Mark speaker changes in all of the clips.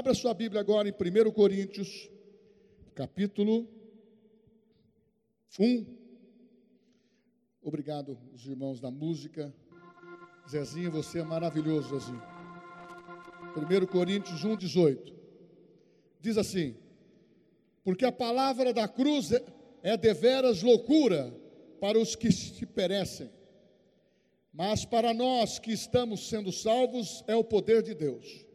Speaker 1: Abra sua Bíblia agora em 1 Coríntios, capítulo 1. Obrigado, os irmãos da música. Zezinho, você é maravilhoso, Zezinho. 1 Coríntios 1, 18. Diz assim: Porque a palavra da cruz é, é deveras loucura para os que se perecem, mas para nós que estamos sendo salvos é o poder de Deus.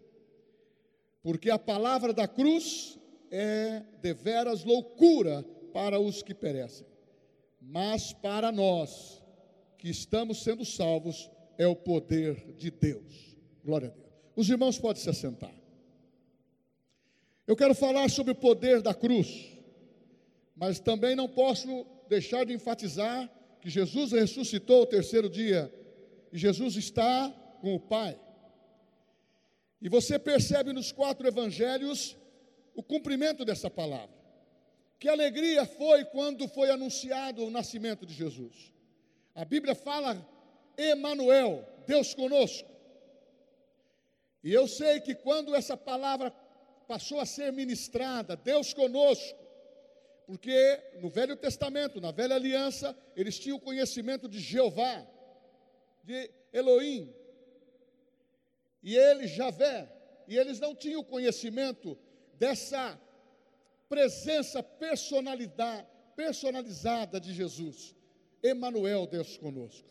Speaker 1: Porque a palavra da cruz é deveras loucura para os que perecem, mas para nós que estamos sendo salvos é o poder de Deus. Glória a Deus. Os irmãos podem se assentar. Eu quero falar sobre o poder da cruz, mas também não posso deixar de enfatizar que Jesus ressuscitou o terceiro dia e Jesus está com o Pai. E você percebe nos quatro evangelhos o cumprimento dessa palavra. Que alegria foi quando foi anunciado o nascimento de Jesus. A Bíblia fala Emanuel, Deus conosco. E eu sei que quando essa palavra passou a ser ministrada, Deus conosco, porque no Velho Testamento, na Velha Aliança, eles tinham conhecimento de Jeová, de Elohim, e ele, Javé, e eles não tinham conhecimento dessa presença personalizada de Jesus. Emanuel, Deus conosco.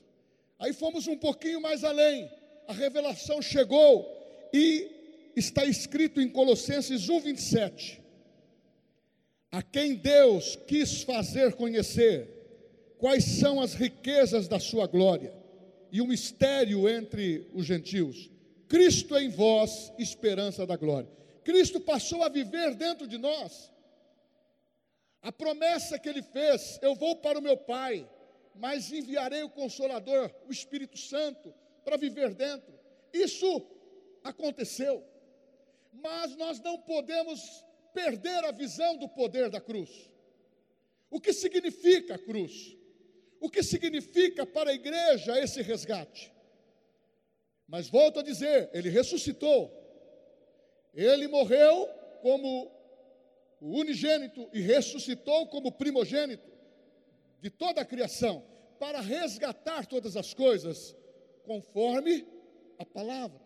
Speaker 1: Aí fomos um pouquinho mais além. A revelação chegou e está escrito em Colossenses 1:27 a quem Deus quis fazer conhecer quais são as riquezas da sua glória e o mistério entre os gentios. Cristo em vós, esperança da glória. Cristo passou a viver dentro de nós. A promessa que ele fez: eu vou para o meu Pai, mas enviarei o Consolador, o Espírito Santo, para viver dentro. Isso aconteceu. Mas nós não podemos perder a visão do poder da cruz. O que significa a cruz? O que significa para a igreja esse resgate? Mas volto a dizer, ele ressuscitou. Ele morreu como o unigênito e ressuscitou como primogênito de toda a criação para resgatar todas as coisas conforme a palavra.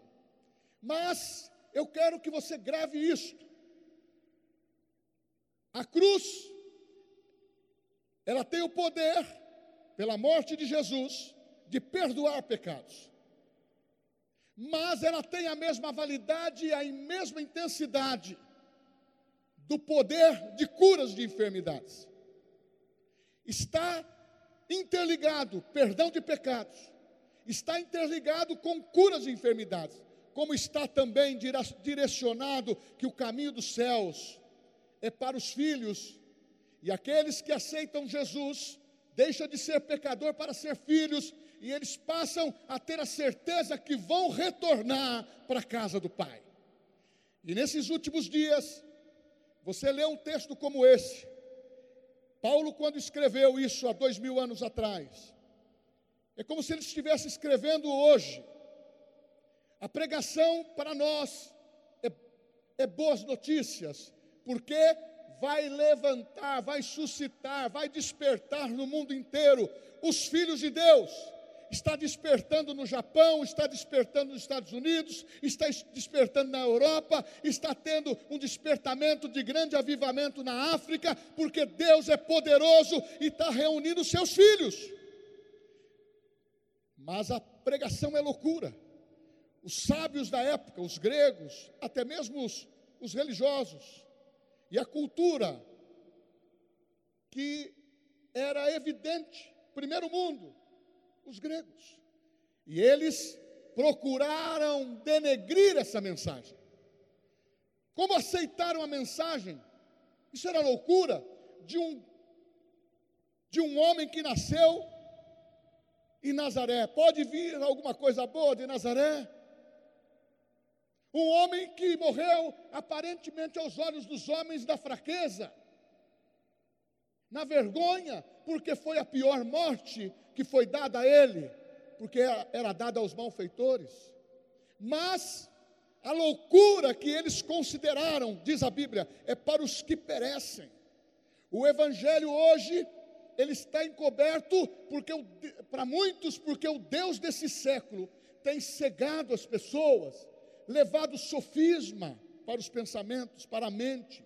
Speaker 1: Mas eu quero que você grave isto. A cruz, ela tem o poder, pela morte de Jesus, de perdoar pecados. Mas ela tem a mesma validade e a mesma intensidade do poder de curas de enfermidades. Está interligado, perdão de pecados, está interligado com curas de enfermidades, como está também direcionado que o caminho dos céus é para os filhos, e aqueles que aceitam Jesus deixam de ser pecador para ser filhos, e eles passam a ter a certeza que vão retornar para a casa do Pai. E nesses últimos dias, você lê um texto como esse. Paulo, quando escreveu isso há dois mil anos atrás, é como se ele estivesse escrevendo hoje. A pregação para nós é, é boas notícias, porque vai levantar, vai suscitar, vai despertar no mundo inteiro os filhos de Deus. Está despertando no Japão, está despertando nos Estados Unidos, está despertando na Europa, está tendo um despertamento de grande avivamento na África, porque Deus é poderoso e está reunindo seus filhos. Mas a pregação é loucura. Os sábios da época, os gregos, até mesmo os, os religiosos, e a cultura que era evidente, primeiro mundo, os gregos. E eles procuraram denegrir essa mensagem. Como aceitaram a mensagem? Isso era loucura de um de um homem que nasceu em Nazaré. Pode vir alguma coisa boa de Nazaré? Um homem que morreu aparentemente aos olhos dos homens da fraqueza, na vergonha, porque foi a pior morte que foi dada a ele, porque era, era dada aos malfeitores. Mas a loucura que eles consideraram, diz a Bíblia, é para os que perecem. O evangelho hoje ele está encoberto porque para muitos porque o Deus desse século tem cegado as pessoas, levado sofisma para os pensamentos, para a mente,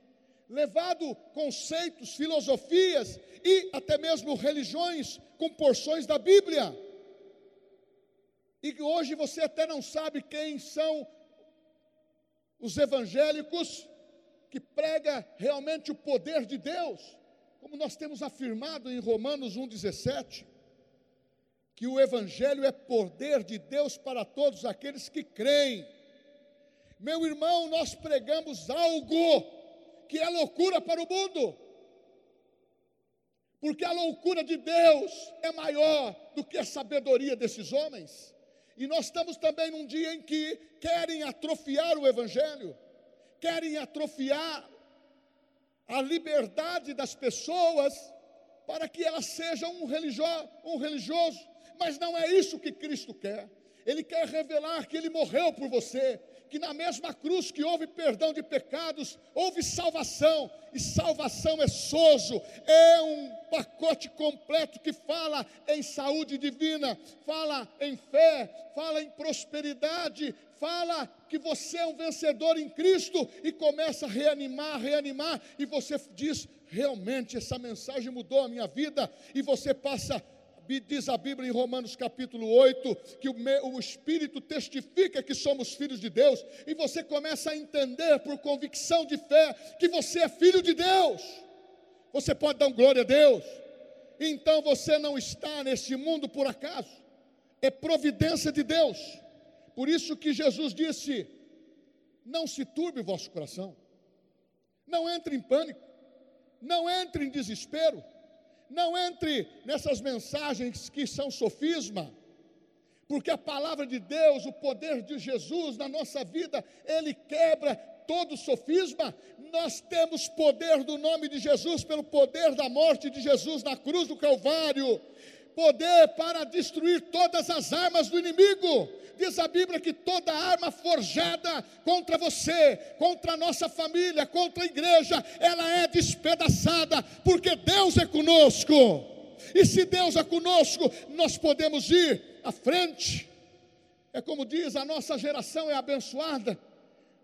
Speaker 1: levado conceitos, filosofias e até mesmo religiões com porções da Bíblia. E hoje você até não sabe quem são os evangélicos que prega realmente o poder de Deus, como nós temos afirmado em Romanos 1,17, que o Evangelho é poder de Deus para todos aqueles que creem. Meu irmão, nós pregamos algo que é loucura para o mundo, porque a loucura de Deus é maior do que a sabedoria desses homens. E nós estamos também num dia em que querem atrofiar o Evangelho, querem atrofiar a liberdade das pessoas para que elas sejam um, um religioso, mas não é isso que Cristo quer. Ele quer revelar que Ele morreu por você, que na mesma cruz que houve perdão de pecados, houve salvação, e salvação é sozo, é um pacote completo que fala em saúde divina, fala em fé, fala em prosperidade, fala que você é um vencedor em Cristo e começa a reanimar, reanimar, e você diz: realmente essa mensagem mudou a minha vida, e você passa diz a Bíblia em Romanos capítulo 8, que o, o, Espírito testifica que somos filhos de Deus, e você começa a entender por convicção de fé que você é filho de Deus. Você pode dar glória a Deus. Então você não está nesse mundo por acaso, é providência de Deus. Por isso que Jesus disse: Não se turbe o vosso coração, não entre em pânico, não entre em desespero não entre nessas mensagens que são sofisma, porque a palavra de Deus, o poder de Jesus na nossa vida, ele quebra todo sofisma. Nós temos poder do nome de Jesus, pelo poder da morte de Jesus na cruz do Calvário poder para destruir todas as armas do inimigo. Diz a Bíblia que toda arma forjada contra você, contra a nossa família, contra a igreja, ela é despedaçada, porque Deus é conosco. E se Deus é conosco, nós podemos ir à frente. É como diz, a nossa geração é abençoada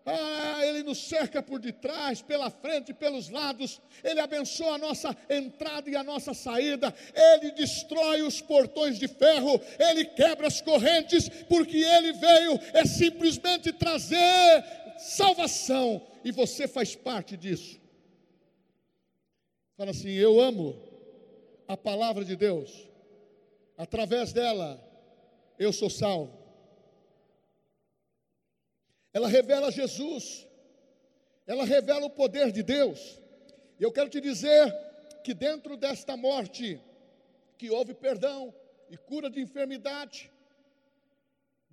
Speaker 1: ah, Ele nos cerca por detrás, pela frente, pelos lados. Ele abençoa a nossa entrada e a nossa saída. Ele destrói os portões de ferro. Ele quebra as correntes, porque Ele veio é simplesmente trazer salvação. E você faz parte disso. Fala assim: Eu amo a palavra de Deus. Através dela, eu sou salvo ela revela Jesus, ela revela o poder de Deus. E eu quero te dizer que dentro desta morte, que houve perdão e cura de enfermidade,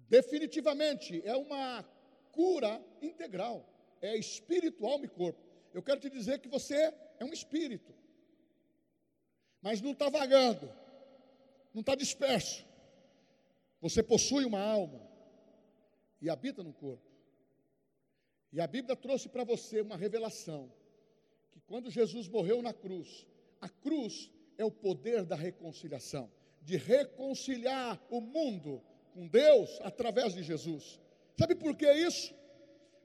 Speaker 1: definitivamente é uma cura integral, é espírito, alma e corpo. Eu quero te dizer que você é um espírito, mas não está vagando, não está disperso. Você possui uma alma e habita no corpo. E a Bíblia trouxe para você uma revelação: que quando Jesus morreu na cruz, a cruz é o poder da reconciliação, de reconciliar o mundo com Deus através de Jesus. Sabe por que isso?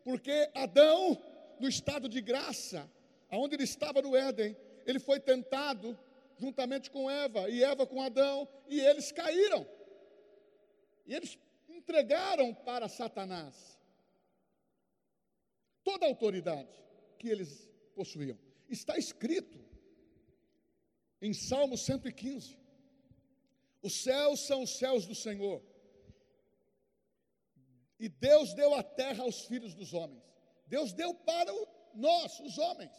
Speaker 1: Porque Adão, no estado de graça, aonde ele estava no Éden, ele foi tentado juntamente com Eva, e Eva com Adão, e eles caíram. E eles entregaram para Satanás toda a autoridade que eles possuíam. Está escrito em Salmo 115: Os céus são os céus do Senhor, e Deus deu a terra aos filhos dos homens. Deus deu para nós, os homens.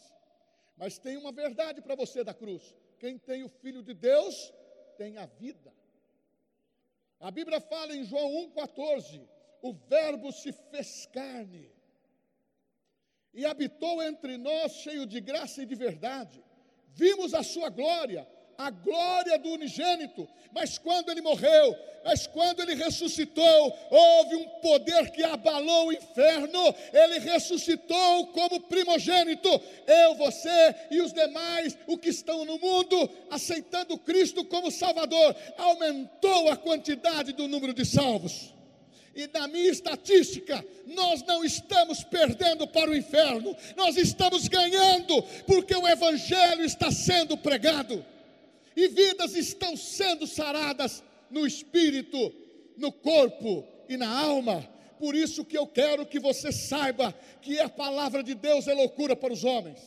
Speaker 1: Mas tem uma verdade para você da cruz: quem tem o Filho de Deus tem a vida. A Bíblia fala em João 1,14: o Verbo se fez carne e habitou entre nós cheio de graça e de verdade. Vimos a sua glória, a glória do unigênito. Mas quando ele morreu, mas quando ele ressuscitou, houve um poder que abalou o inferno. Ele ressuscitou como primogênito. Eu, você e os demais, o que estão no mundo, aceitando Cristo como Salvador, aumentou a quantidade do número de salvos. E na minha estatística, nós não estamos perdendo para o inferno, nós estamos ganhando, porque o Evangelho está sendo pregado, e vidas estão sendo saradas no espírito, no corpo e na alma. Por isso que eu quero que você saiba que a palavra de Deus é loucura para os homens,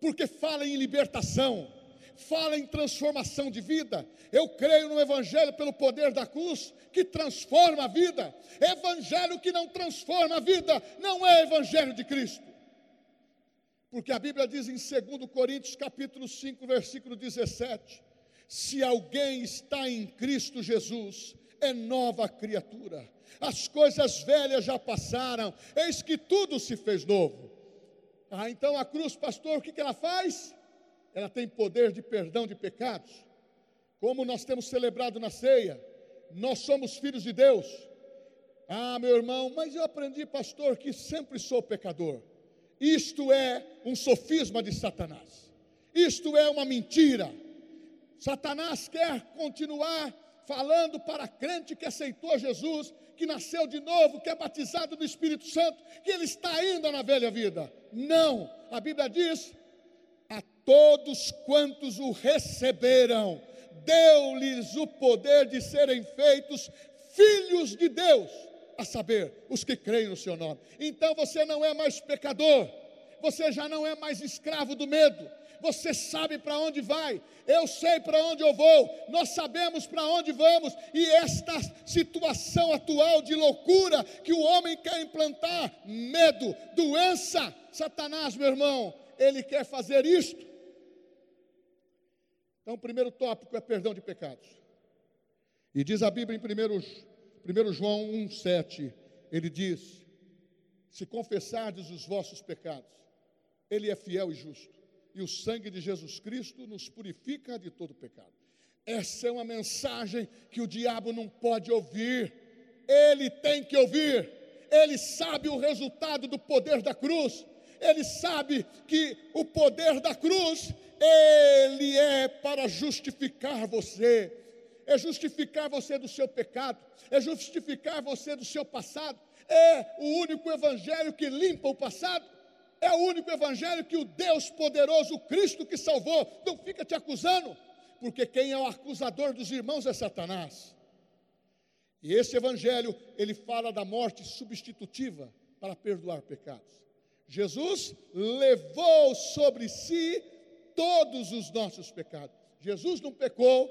Speaker 1: porque fala em libertação, fala em transformação de vida. Eu creio no Evangelho pelo poder da cruz, que transforma a vida. Evangelho que não transforma a vida, não é Evangelho de Cristo. Porque a Bíblia diz em 2 Coríntios capítulo 5, versículo 17: se alguém está em Cristo Jesus, é nova criatura. As coisas velhas já passaram, eis que tudo se fez novo. Ah, então a cruz, pastor, o que, que ela faz? Ela tem poder de perdão de pecados. Como nós temos celebrado na ceia, nós somos filhos de Deus. Ah, meu irmão, mas eu aprendi, pastor, que sempre sou pecador. Isto é um sofisma de Satanás. Isto é uma mentira. Satanás quer continuar falando para crente que aceitou Jesus, que nasceu de novo, que é batizado do Espírito Santo, que ele está ainda na velha vida. Não, a Bíblia diz todos quantos o receberam, deu-lhes o poder de serem feitos filhos de Deus, a saber, os que creem no seu nome. Então você não é mais pecador, você já não é mais escravo do medo, você sabe para onde vai, eu sei para onde eu vou, nós sabemos para onde vamos, e esta situação atual de loucura que o homem quer implantar, medo, doença, Satanás, meu irmão, ele quer fazer isto então, o primeiro tópico é perdão de pecados. E diz a Bíblia em 1, 1 João 1,7, ele diz: Se confessardes os vossos pecados, Ele é fiel e justo, e o sangue de Jesus Cristo nos purifica de todo pecado. Essa é uma mensagem que o diabo não pode ouvir, ele tem que ouvir, ele sabe o resultado do poder da cruz, ele sabe que o poder da cruz ele é para justificar você, é justificar você do seu pecado, é justificar você do seu passado, é o único evangelho que limpa o passado, é o único evangelho que o Deus poderoso, o Cristo que salvou, não fica te acusando, porque quem é o acusador dos irmãos é Satanás. E esse evangelho, ele fala da morte substitutiva para perdoar pecados. Jesus levou sobre si todos os nossos pecados. Jesus não pecou,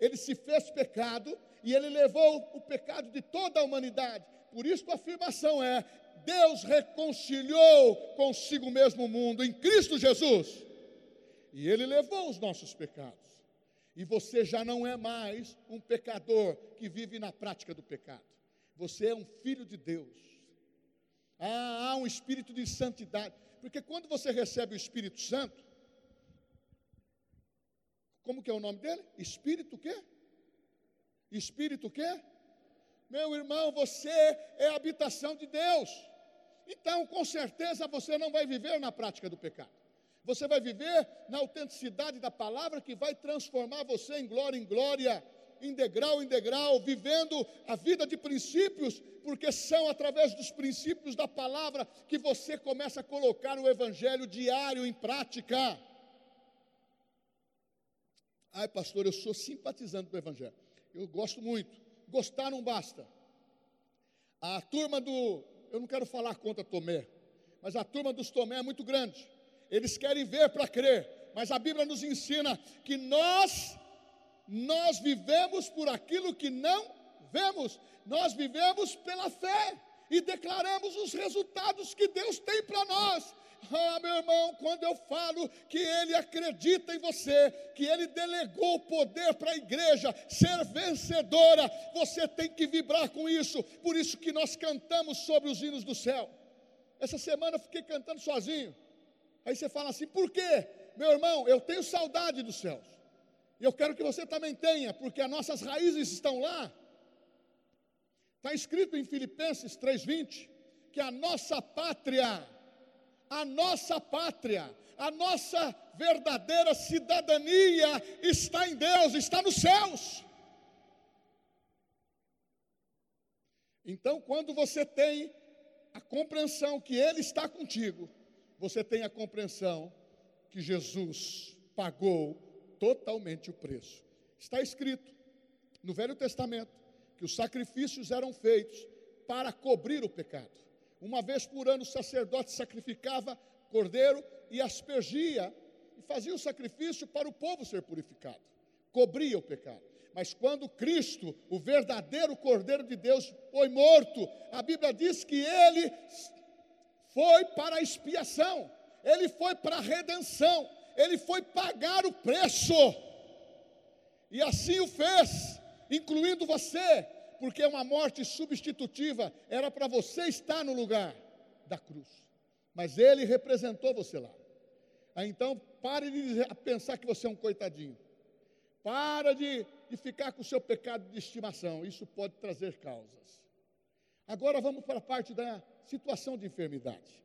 Speaker 1: ele se fez pecado e ele levou o pecado de toda a humanidade. Por isso a afirmação é: Deus reconciliou consigo mesmo o mundo em Cristo Jesus. E ele levou os nossos pecados. E você já não é mais um pecador que vive na prática do pecado. Você é um filho de Deus. Ah, há um espírito de santidade. Porque quando você recebe o Espírito Santo, como que é o nome dele? Espírito quê? Espírito quê? Meu irmão, você é a habitação de Deus. Então, com certeza, você não vai viver na prática do pecado. Você vai viver na autenticidade da palavra que vai transformar você em glória em glória, em degrau em degrau, vivendo a vida de princípios, porque são através dos princípios da palavra que você começa a colocar o evangelho diário em prática. Ai, pastor, eu sou simpatizante do Evangelho. Eu gosto muito. Gostar não basta. A turma do. Eu não quero falar contra Tomé, mas a turma dos Tomé é muito grande. Eles querem ver para crer, mas a Bíblia nos ensina que nós, nós vivemos por aquilo que não vemos, nós vivemos pela fé e declaramos os resultados que Deus tem para nós. Ah, meu irmão, quando eu falo que Ele acredita em você, que Ele delegou o poder para a igreja ser vencedora, você tem que vibrar com isso. Por isso que nós cantamos sobre os hinos do céu. Essa semana eu fiquei cantando sozinho. Aí você fala assim: por quê? Meu irmão, eu tenho saudade dos céus. E eu quero que você também tenha, porque as nossas raízes estão lá. Está escrito em Filipenses 3,20 que a nossa pátria, a nossa pátria, a nossa verdadeira cidadania está em Deus, está nos céus. Então, quando você tem a compreensão que Ele está contigo, você tem a compreensão que Jesus pagou totalmente o preço. Está escrito no Velho Testamento que os sacrifícios eram feitos para cobrir o pecado. Uma vez por ano o sacerdote sacrificava cordeiro e aspergia e fazia o sacrifício para o povo ser purificado, cobria o pecado. Mas quando Cristo, o verdadeiro Cordeiro de Deus, foi morto, a Bíblia diz que ele foi para a expiação, ele foi para a redenção, ele foi pagar o preço. E assim o fez, incluindo você, porque uma morte substitutiva era para você estar no lugar da cruz. Mas ele representou você lá. Então, pare de pensar que você é um coitadinho. Para de, de ficar com o seu pecado de estimação. Isso pode trazer causas. Agora vamos para a parte da situação de enfermidade.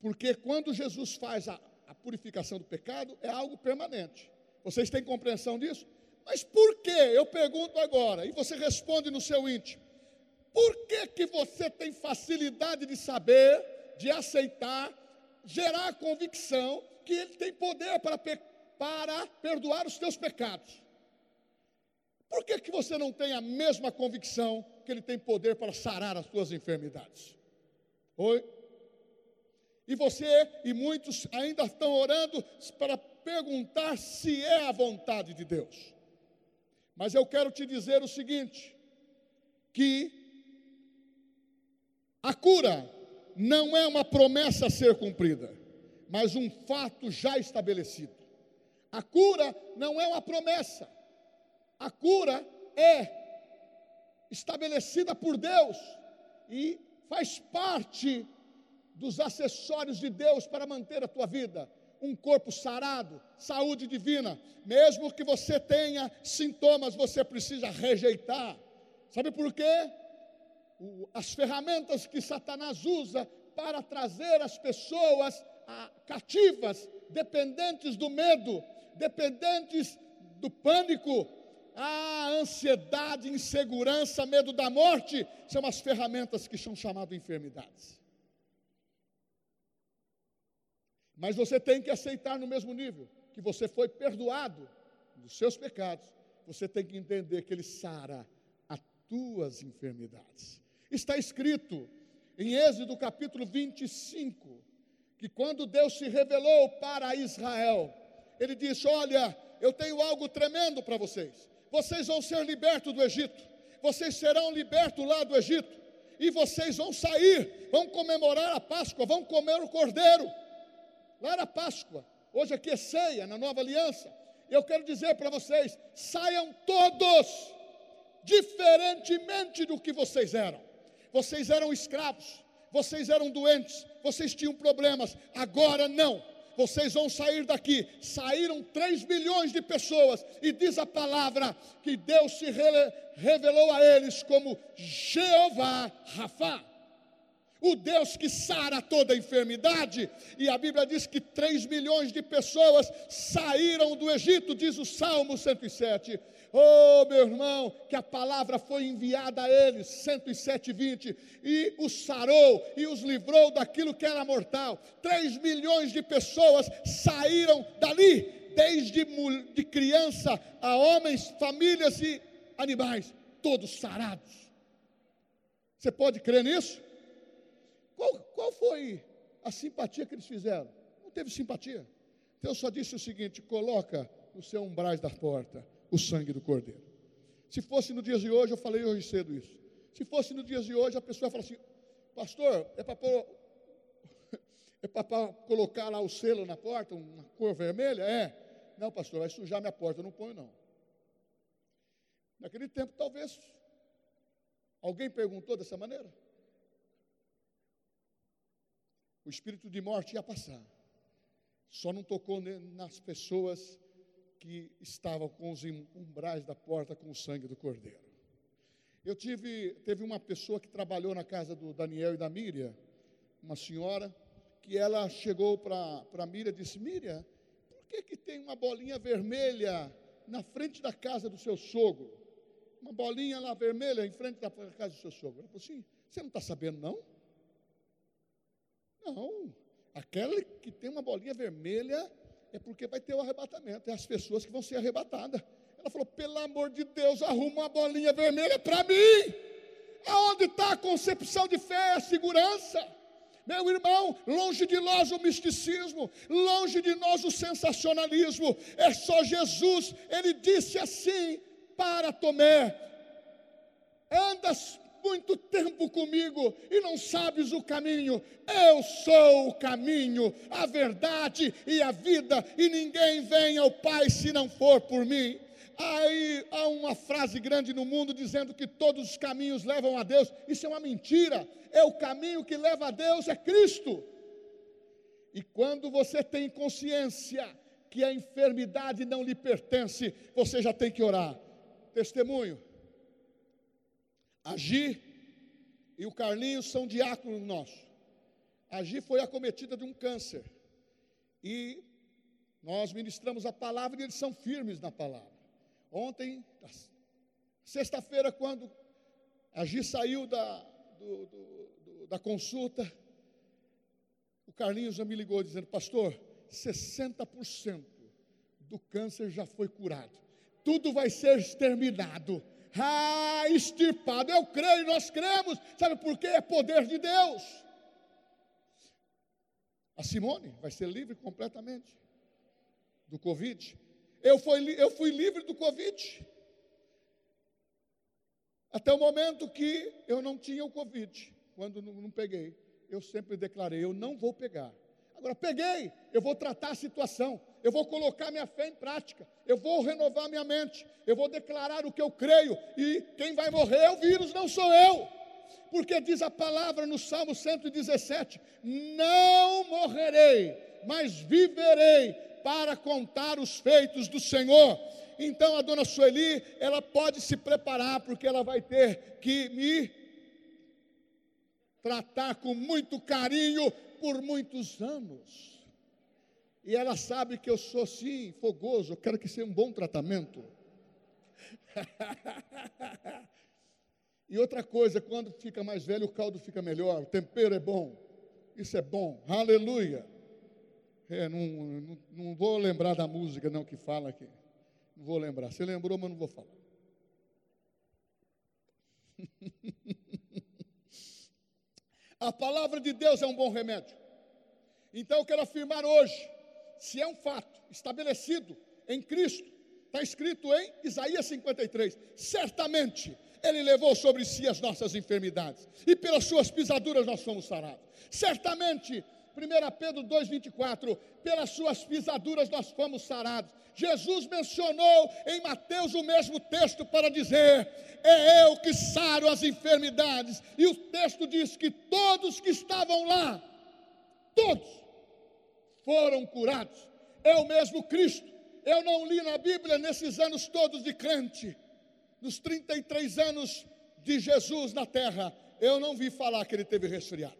Speaker 1: Porque quando Jesus faz a, a purificação do pecado, é algo permanente. Vocês têm compreensão disso? Mas por que? Eu pergunto agora, e você responde no seu íntimo. Por que, que você tem facilidade de saber, de aceitar, gerar convicção que Ele tem poder para para perdoar os teus pecados. Por que, que você não tem a mesma convicção que Ele tem poder para sarar as tuas enfermidades? Oi? E você e muitos ainda estão orando para perguntar se é a vontade de Deus. Mas eu quero te dizer o seguinte: que a cura não é uma promessa a ser cumprida, mas um fato já estabelecido. A cura não é uma promessa. A cura é estabelecida por Deus e faz parte dos acessórios de Deus para manter a tua vida. Um corpo sarado, saúde divina. Mesmo que você tenha sintomas, você precisa rejeitar. Sabe por quê? As ferramentas que Satanás usa para trazer as pessoas cativas, dependentes do medo, dependentes do pânico, a ansiedade, insegurança, medo da morte, são as ferramentas que são chamadas enfermidades. Mas você tem que aceitar no mesmo nível que você foi perdoado dos seus pecados. Você tem que entender que Ele sara as tuas enfermidades. Está escrito em Êxodo capítulo 25, que quando Deus se revelou para Israel, ele disse: Olha, eu tenho algo tremendo para vocês. Vocês vão ser libertos do Egito. Vocês serão libertos lá do Egito. E vocês vão sair, vão comemorar a Páscoa, vão comer o cordeiro. Lá na Páscoa. Hoje aqui é ceia, na nova aliança. Eu quero dizer para vocês: saiam todos, diferentemente do que vocês eram. Vocês eram escravos, vocês eram doentes, vocês tinham problemas. Agora não vocês vão sair daqui. Saíram 3 milhões de pessoas, e diz a palavra que Deus se revelou a eles como Jeová Rafa. O Deus que sara toda enfermidade, e a Bíblia diz que 3 milhões de pessoas saíram do Egito, diz o Salmo 107. Oh, meu irmão, que a palavra foi enviada a eles, 107, 20, e os sarou e os livrou daquilo que era mortal. 3 milhões de pessoas saíram dali, desde de criança a homens, famílias e animais, todos sarados. Você pode crer nisso? Qual, qual foi a simpatia que eles fizeram? Não teve simpatia. Deus só disse o seguinte: coloca no seu umbrais da porta o sangue do cordeiro. Se fosse no dia de hoje, eu falei hoje cedo isso. Se fosse no dia de hoje, a pessoa fala assim: Pastor, é para é para colocar lá o selo na porta, uma cor vermelha? É. Não, pastor, vai sujar minha porta, eu não ponho não. Naquele tempo, talvez, alguém perguntou dessa maneira? O espírito de morte ia passar. Só não tocou nas pessoas que estavam com os umbrais da porta com o sangue do cordeiro. Eu tive, teve uma pessoa que trabalhou na casa do Daniel e da Miriam, uma senhora, que ela chegou para a Miriam e disse: Miriam, por que, que tem uma bolinha vermelha na frente da casa do seu sogro? Uma bolinha lá vermelha em frente da casa do seu sogro. Ela falou assim: Você não está sabendo, não? Não. Aquela que tem uma bolinha vermelha é porque vai ter o arrebatamento. É as pessoas que vão ser arrebatadas. Ela falou: pelo amor de Deus, arruma uma bolinha vermelha para mim. Aonde está a concepção de fé, a segurança? Meu irmão, longe de nós o misticismo, longe de nós o sensacionalismo, é só Jesus. Ele disse assim para Tomé: andas muito tempo comigo e não sabes o caminho. Eu sou o caminho, a verdade e a vida, e ninguém vem ao Pai se não for por mim. Aí há uma frase grande no mundo dizendo que todos os caminhos levam a Deus. Isso é uma mentira. É o caminho que leva a Deus é Cristo. E quando você tem consciência que a enfermidade não lhe pertence, você já tem que orar. Testemunho. Agi e o Carlinhos são diáconos nossos. Agi foi acometida de um câncer. E nós ministramos a palavra e eles são firmes na palavra. Ontem, sexta-feira, quando a Gi saiu da, do, do, do, da consulta, o Carlinhos já me ligou dizendo: Pastor, 60% do câncer já foi curado, tudo vai ser exterminado. Ah, extirpado, eu creio, nós cremos, sabe por quê? É poder de Deus. A Simone vai ser livre completamente do Covid. Eu fui, eu fui livre do Covid. Até o momento que eu não tinha o Covid, quando não, não peguei, eu sempre declarei: eu não vou pegar. Agora, peguei, eu vou tratar a situação, eu vou colocar minha fé em prática, eu vou renovar minha mente, eu vou declarar o que eu creio, e quem vai morrer é o vírus, não sou eu, porque diz a palavra no Salmo 117: Não morrerei, mas viverei para contar os feitos do Senhor. Então a dona Sueli, ela pode se preparar, porque ela vai ter que me tratar com muito carinho por muitos anos. E ela sabe que eu sou sim fogoso, eu quero que seja um bom tratamento. e outra coisa, quando fica mais velho, o caldo fica melhor, o tempero é bom. Isso é bom, aleluia. É, não, não, não vou lembrar da música não que fala aqui. Não vou lembrar. Você lembrou, mas não vou falar. A palavra de Deus é um bom remédio. Então eu quero afirmar hoje, se é um fato estabelecido em Cristo, está escrito em Isaías 53, certamente Ele levou sobre si as nossas enfermidades, e pelas suas pisaduras nós fomos sarados. Certamente 1 Pedro 2,24, pelas suas pisaduras nós fomos sarados. Jesus mencionou em Mateus o mesmo texto para dizer: É eu que saro as enfermidades. E o texto diz que todos que estavam lá, todos, foram curados. É o mesmo Cristo. Eu não li na Bíblia nesses anos todos de crente, nos 33 anos de Jesus na terra, eu não vi falar que ele teve resfriado.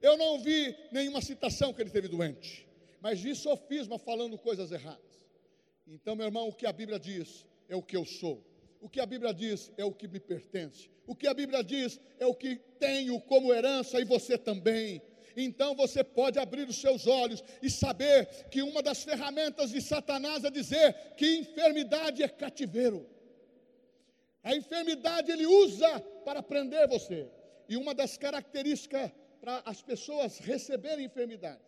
Speaker 1: Eu não vi nenhuma citação que ele teve doente, mas vi sofisma falando coisas erradas. Então, meu irmão, o que a Bíblia diz é o que eu sou. O que a Bíblia diz é o que me pertence. O que a Bíblia diz é o que tenho como herança e você também. Então você pode abrir os seus olhos e saber que uma das ferramentas de Satanás é dizer que enfermidade é cativeiro. A enfermidade ele usa para prender você. E uma das características para as pessoas receberem enfermidades?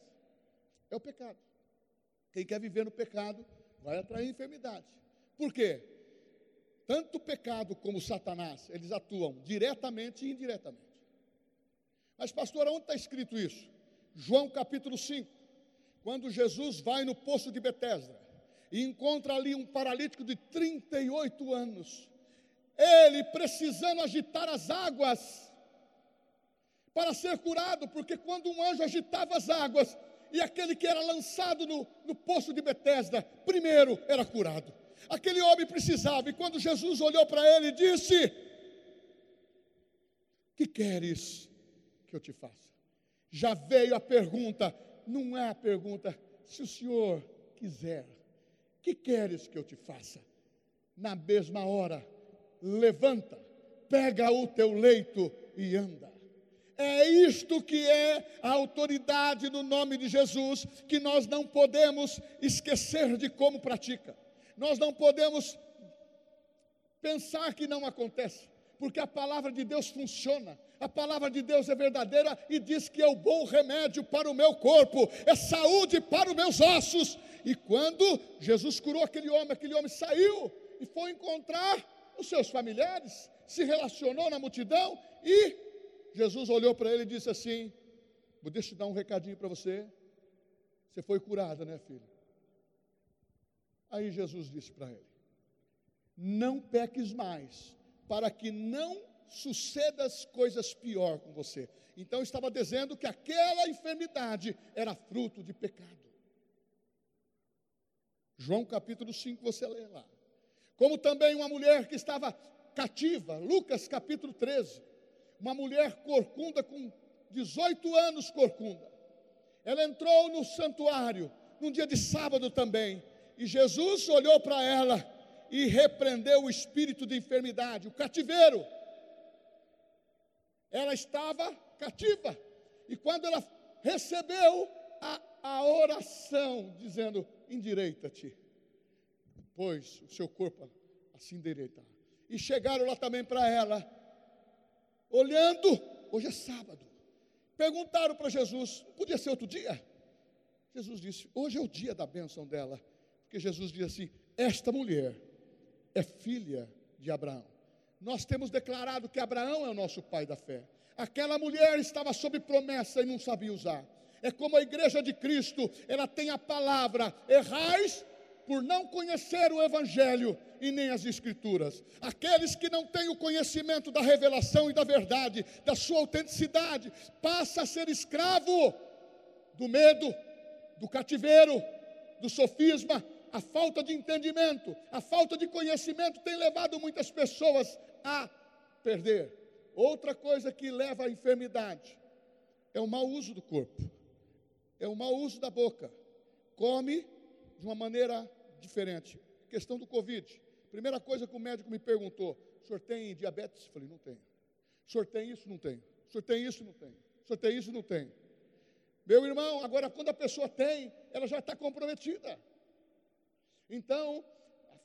Speaker 1: É o pecado. Quem quer viver no pecado vai atrair enfermidade. Por quê? Tanto o pecado como Satanás, eles atuam diretamente e indiretamente. Mas, pastor, onde está escrito isso? João capítulo 5. Quando Jesus vai no poço de Betesda e encontra ali um paralítico de 38 anos, ele precisando agitar as águas, para ser curado, porque quando um anjo agitava as águas, E aquele que era lançado no, no poço de Betesda, primeiro era curado. Aquele homem precisava, e quando Jesus olhou para ele, disse: Que queres que eu te faça? Já veio a pergunta, não é a pergunta, se o senhor quiser, que queres que eu te faça? Na mesma hora, levanta, pega o teu leito e anda. É isto que é a autoridade no nome de Jesus, que nós não podemos esquecer de como pratica. Nós não podemos pensar que não acontece, porque a palavra de Deus funciona. A palavra de Deus é verdadeira e diz que é o bom remédio para o meu corpo, é saúde para os meus ossos. E quando Jesus curou aquele homem, aquele homem saiu e foi encontrar os seus familiares, se relacionou na multidão e Jesus olhou para ele e disse assim: Deixa eu dar um recadinho para você. Você foi curada, né, filho? Aí Jesus disse para ele: Não peques mais, para que não sucedas coisas pior com você. Então estava dizendo que aquela enfermidade era fruto de pecado. João capítulo 5, você lê lá. Como também uma mulher que estava cativa, Lucas capítulo 13 uma mulher corcunda com 18 anos corcunda. Ela entrou no santuário num dia de sábado também, e Jesus olhou para ela e repreendeu o espírito de enfermidade, o cativeiro. Ela estava cativa, e quando ela recebeu a, a oração, dizendo: endireita-te, pois o seu corpo assim endireitar. E chegaram lá também para ela olhando, hoje é sábado. Perguntaram para Jesus: podia ser outro dia? Jesus disse: hoje é o dia da bênção dela. Porque Jesus disse assim: esta mulher é filha de Abraão. Nós temos declarado que Abraão é o nosso pai da fé. Aquela mulher estava sob promessa e não sabia usar. É como a igreja de Cristo, ela tem a palavra: errais por não conhecer o Evangelho e nem as Escrituras. Aqueles que não têm o conhecimento da revelação e da verdade, da sua autenticidade, passa a ser escravo do medo, do cativeiro, do sofisma, a falta de entendimento, a falta de conhecimento tem levado muitas pessoas a perder. Outra coisa que leva à enfermidade é o mau uso do corpo, é o mau uso da boca. Come de uma maneira diferente. Questão do Covid. Primeira coisa que o médico me perguntou: o senhor tem diabetes? Eu falei, não tenho. O senhor tem isso? Não tem. O senhor tem isso? Não tem. O senhor tem isso? Não tem. Meu irmão, agora quando a pessoa tem, ela já está comprometida. Então,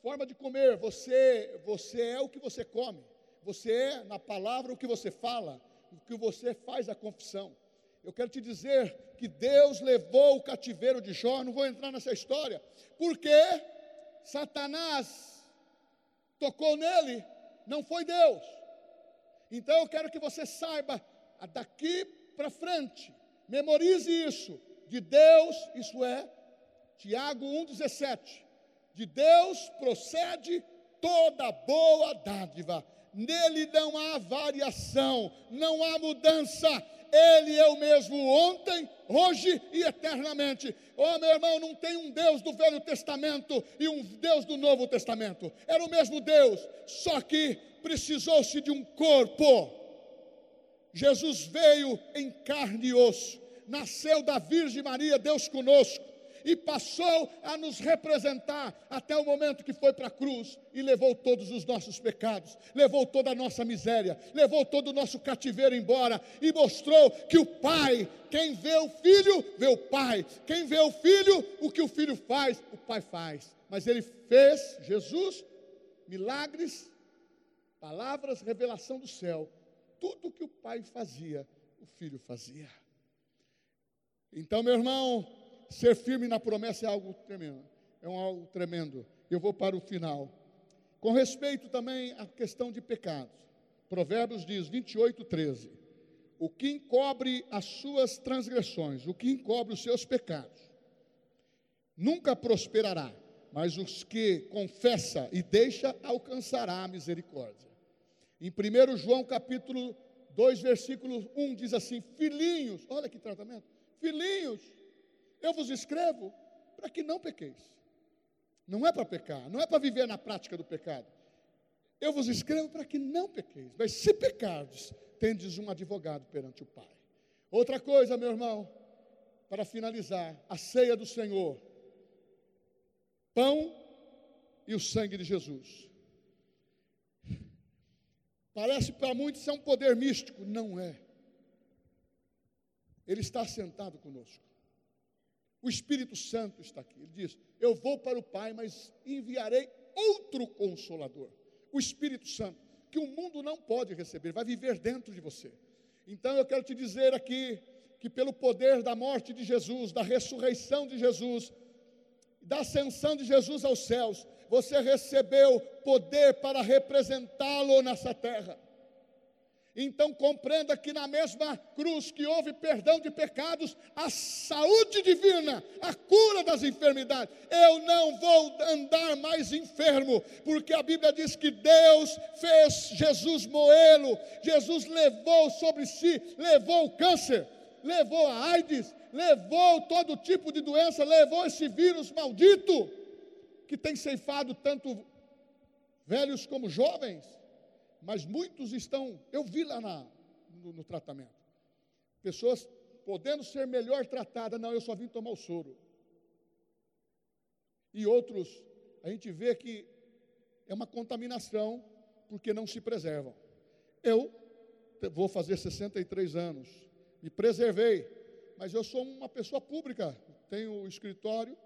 Speaker 1: forma de comer, você, você é o que você come. Você é, na palavra, o que você fala, o que você faz a confissão. Eu quero te dizer que Deus levou o cativeiro de Jó, não vou entrar nessa história, porque Satanás tocou nele, não foi Deus. Então eu quero que você saiba, daqui para frente, memorize isso, de Deus, isso é, Tiago 1,17, de Deus procede toda boa dádiva, nele não há variação, não há mudança, ele é o mesmo ontem, hoje e eternamente. Oh, meu irmão, não tem um Deus do Velho Testamento e um Deus do Novo Testamento. Era o mesmo Deus, só que precisou-se de um corpo. Jesus veio em carne e osso, nasceu da Virgem Maria, Deus conosco e passou a nos representar até o momento que foi para a cruz e levou todos os nossos pecados, levou toda a nossa miséria, levou todo o nosso cativeiro embora e mostrou que o Pai, quem vê o Filho, vê o Pai, quem vê o Filho, o que o Filho faz, o Pai faz. Mas ele fez, Jesus, milagres, palavras, revelação do céu, tudo que o Pai fazia, o Filho fazia. Então, meu irmão, ser firme na promessa é algo tremendo. É um algo tremendo. Eu vou para o final. Com respeito também à questão de pecados. Provérbios diz 28, 13. O que encobre as suas transgressões, o que encobre os seus pecados, nunca prosperará, mas os que confessa e deixa alcançará a misericórdia. Em 1 João capítulo 2, versículo 1 diz assim: Filhinhos, olha que tratamento, filhinhos, Eu vos escrevo para que não pequeis. Não é para pecar, não é para viver na prática do pecado. Eu vos escrevo para que não pequeis. Mas se pecardes, tendes um advogado perante o Pai. Outra coisa, meu irmão, para finalizar, a ceia do Senhor. Pão e o sangue de Jesus. Parece para muitos ser um poder místico, não é. Ele está sentado conosco. O Espírito Santo está aqui. Ele diz: Eu vou para o Pai, mas enviarei outro consolador, o Espírito Santo, que o mundo não pode receber, vai viver dentro de você. Então eu quero te dizer aqui que pelo poder da morte de Jesus, da ressurreição de Jesus, da ascensão de Jesus aos céus, você recebeu poder para representá-lo nessa terra. Então compreenda que na mesma cruz que houve perdão de pecados, a saúde divina, a cura das enfermidades. Eu não vou andar mais enfermo, porque a Bíblia diz que Deus fez Jesus moê-lo, Jesus levou sobre si, levou o câncer, levou a AIDS, levou todo tipo de doença, levou esse vírus maldito que tem ceifado tanto velhos como jovens mas muitos estão, eu vi lá na, no, no tratamento, pessoas podendo ser melhor tratadas, não, eu só vim tomar o soro. E outros, a gente vê que é uma contaminação porque não se preservam. Eu vou fazer 63 anos, me preservei, mas eu sou uma pessoa pública, tenho escritório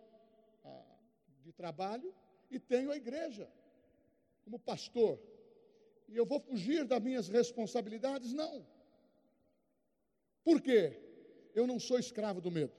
Speaker 1: ah, de trabalho e tenho a igreja como pastor e eu vou fugir das minhas responsabilidades? Não. Por quê? Eu não sou escravo do medo.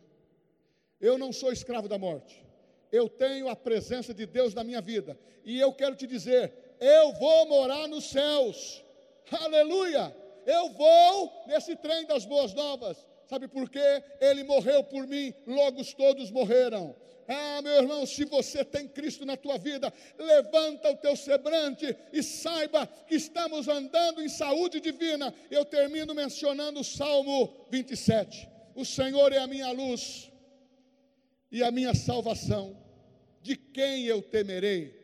Speaker 1: Eu não sou escravo da morte. Eu tenho a presença de Deus na minha vida. E eu quero te dizer: eu vou morar nos céus. Aleluia! Eu vou nesse trem das boas novas. Sabe por quê? Ele morreu por mim, logo todos morreram. Ah, meu irmão, se você tem Cristo na tua vida, levanta o teu semblante e saiba que estamos andando em saúde divina. Eu termino mencionando o Salmo 27. O Senhor é a minha luz e a minha salvação. De quem eu temerei?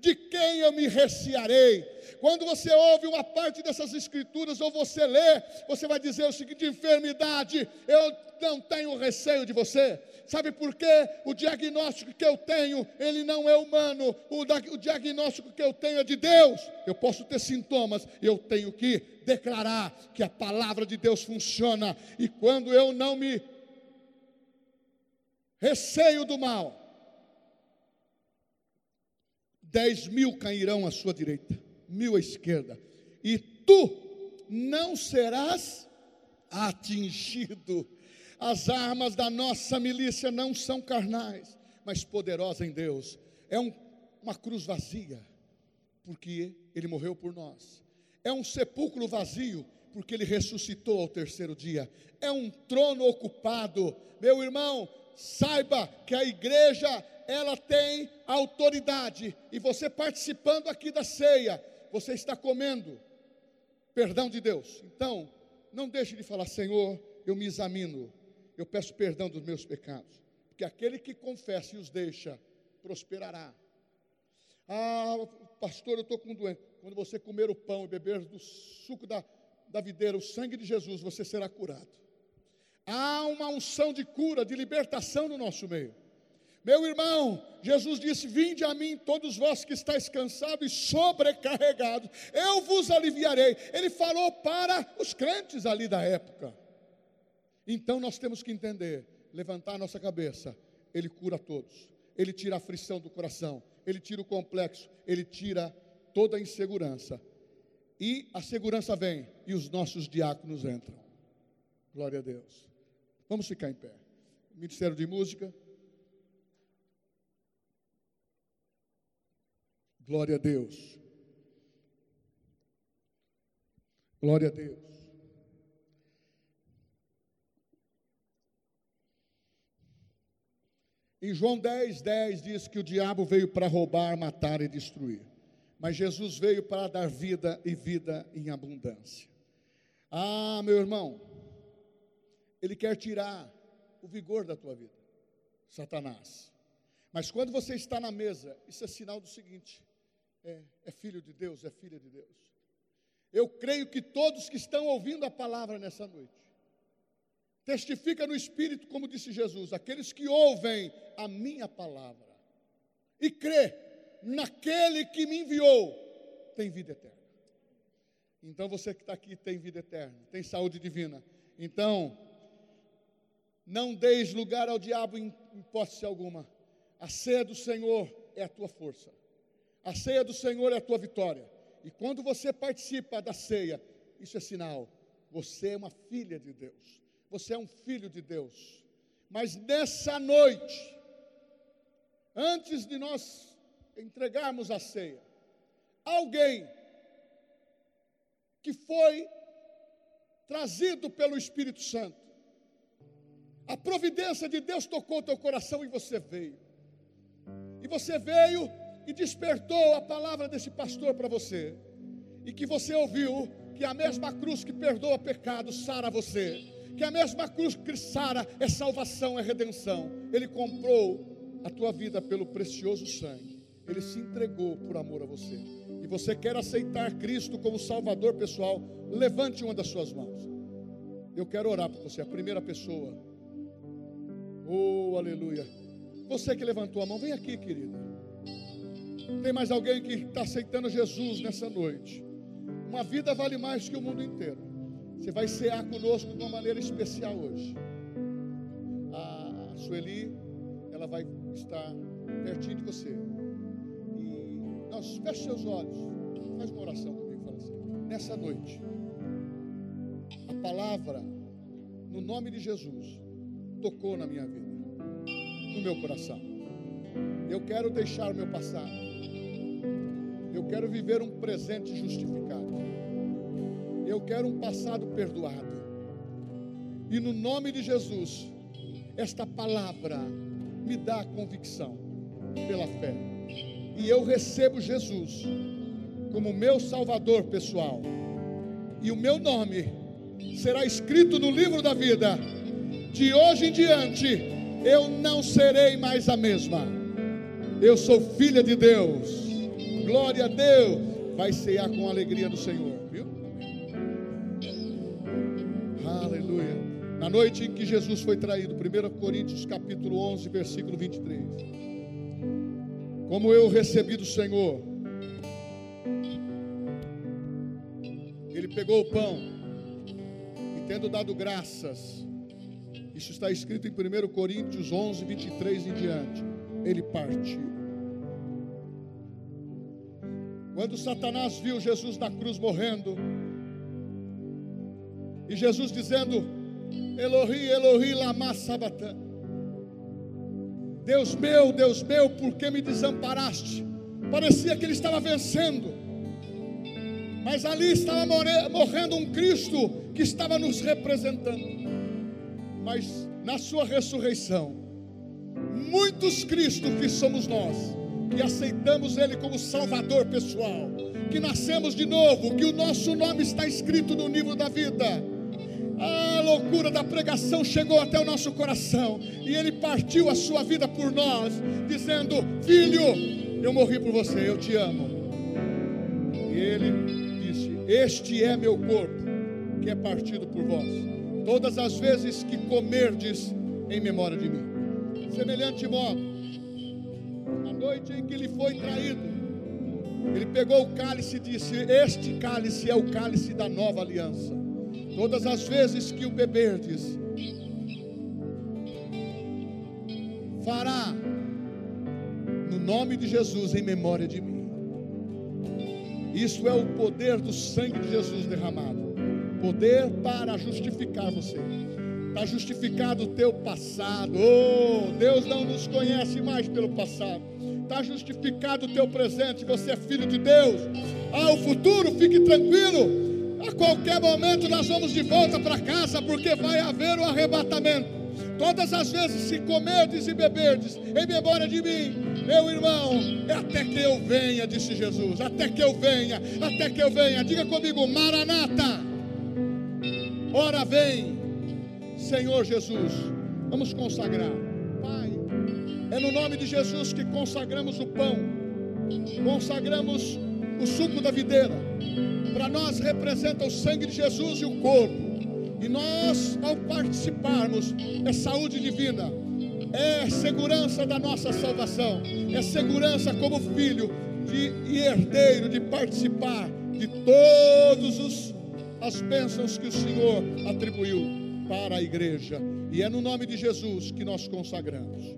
Speaker 1: De quem eu me recearei? Quando você ouve uma parte dessas escrituras ou você lê, você vai dizer o seguinte: enfermidade, eu não tenho receio de você. Sabe por quê? O diagnóstico que eu tenho, ele não é humano. O, o diagnóstico que eu tenho é de Deus. Eu posso ter sintomas, eu tenho que declarar que a palavra de Deus funciona. E quando eu não me receio do mal, dez mil cairão à sua direita, mil à esquerda, e tu não serás atingido. As armas da nossa milícia não são carnais, mas poderosas em Deus. É um, uma cruz vazia, porque Ele morreu por nós. É um sepulcro vazio, porque Ele ressuscitou ao terceiro dia. É um trono ocupado. Meu irmão, saiba que a igreja ela tem autoridade e você participando aqui da ceia, você está comendo perdão de Deus. Então, não deixe de falar, Senhor, eu me examino, eu peço perdão dos meus pecados, porque aquele que confessa e os deixa, prosperará. Ah, pastor, eu estou com doença. Quando você comer o pão e beber do suco da, da videira, o sangue de Jesus, você será curado. Há uma unção de cura, de libertação no nosso meio. Meu irmão, Jesus disse: Vinde a mim, todos vós que estáis cansados e sobrecarregados, eu vos aliviarei. Ele falou para os crentes ali da época. Então nós temos que entender, levantar a nossa cabeça. Ele cura todos. Ele tira a aflição do coração, ele tira o complexo, ele tira toda a insegurança. E a segurança vem e os nossos diáconos entram. Glória a Deus. Vamos ficar em pé. Ministério de Música. Glória a Deus. Glória a Deus. Em João 10, 10 diz que o diabo veio para roubar, matar e destruir. Mas Jesus veio para dar vida e vida em abundância. Ah, meu irmão, Ele quer tirar o vigor da tua vida. Satanás. Mas quando você está na mesa, isso é sinal do seguinte: é, é filho de Deus, é filha de Deus. Eu creio que todos que estão ouvindo a palavra nessa noite, testifica no Espírito, como disse Jesus, aqueles que ouvem a minha palavra e crê naquele que me enviou, tem vida eterna. Então você que está aqui tem vida eterna, tem saúde divina. Então, não deis lugar ao diabo em hipótese alguma. A ceia do Senhor é a tua força. A ceia do Senhor é a tua vitória. E quando você participa da ceia, isso é sinal. Você é uma filha de Deus. Você é um filho de Deus. Mas nessa noite, antes de nós entregarmos a ceia, alguém que foi trazido pelo Espírito Santo, a providência de Deus tocou teu coração e você veio. E você veio e despertou a palavra desse pastor para você. E que você ouviu que a mesma cruz que perdoa pecado sara você. Que a mesma cruz que sara é salvação, é redenção. Ele comprou a tua vida pelo precioso sangue. Ele se entregou por amor a você. E você quer aceitar Cristo como Salvador pessoal, levante uma das suas mãos. Eu quero orar por você, a primeira pessoa. Oh, aleluia. Você que levantou a mão, vem aqui, querida. Tem mais alguém que está aceitando Jesus nessa noite? Uma vida vale mais que o mundo inteiro. Você vai cear conosco de uma maneira especial hoje. A Sueli, ela vai estar pertinho de você. E nós feche seus olhos. Faz uma oração comigo, fala assim. Nessa noite, a palavra, no nome de Jesus, tocou na minha vida, no meu coração. Eu quero deixar o meu passado eu quero viver um presente justificado. Eu quero um passado perdoado. E no nome de Jesus, esta palavra me dá convicção pela fé. E eu recebo Jesus como meu Salvador pessoal. E o meu nome será escrito no livro da vida. De hoje em diante, eu não serei mais a mesma. Eu sou filha de Deus glória a Deus, vai cear com a alegria do Senhor, viu? Aleluia. Na noite em que Jesus foi traído, 1 Coríntios capítulo 11, versículo 23. Como eu recebi do Senhor, ele pegou o pão e tendo dado graças, isso está escrito em 1 Coríntios 11, 23 em diante, ele partiu quando Satanás viu Jesus na cruz morrendo, e Jesus dizendo: Elohi, Elohi, lama sabatã. Deus meu, Deus meu, por que me desamparaste? Parecia que ele estava vencendo, mas ali estava morrendo um Cristo que estava nos representando. Mas na sua ressurreição, muitos Cristos que somos nós, que aceitamos Ele como Salvador pessoal, que nascemos de novo, que o nosso nome está escrito no livro da vida. A loucura da pregação chegou até o nosso coração e Ele partiu a sua vida por nós, dizendo: Filho, eu morri por você, eu te amo. E Ele disse: Este é meu corpo, que é partido por vós. Todas as vezes que comerdes em memória de mim. Semelhante modo, noite em que ele foi traído, ele pegou o cálice e disse: Este cálice é o cálice da nova aliança. Todas as vezes que o beberdes, fará no nome de Jesus em memória de mim. Isso é o poder do sangue de Jesus derramado poder para justificar você. Está justificado o teu passado. Oh, Deus não nos conhece mais pelo passado está justificado o teu presente, você é filho de Deus. Ah, o futuro, fique tranquilo. A qualquer momento nós vamos de volta para casa, porque vai haver o arrebatamento. Todas as vezes que comerdes e beberdes em memória de mim, meu irmão, é até que eu venha, disse Jesus. Até que eu venha, até que eu venha. Diga comigo, Maranata. Ora vem, Senhor Jesus. Vamos consagrar. Pai. É no nome de Jesus que consagramos o pão, consagramos o suco da videira. Para nós representa o sangue de Jesus e o corpo. E nós, ao participarmos, é saúde divina, é segurança da nossa salvação, é segurança como filho de, e herdeiro de participar de todos os as bênçãos que o Senhor atribuiu para a igreja. E é no nome de Jesus que nós consagramos.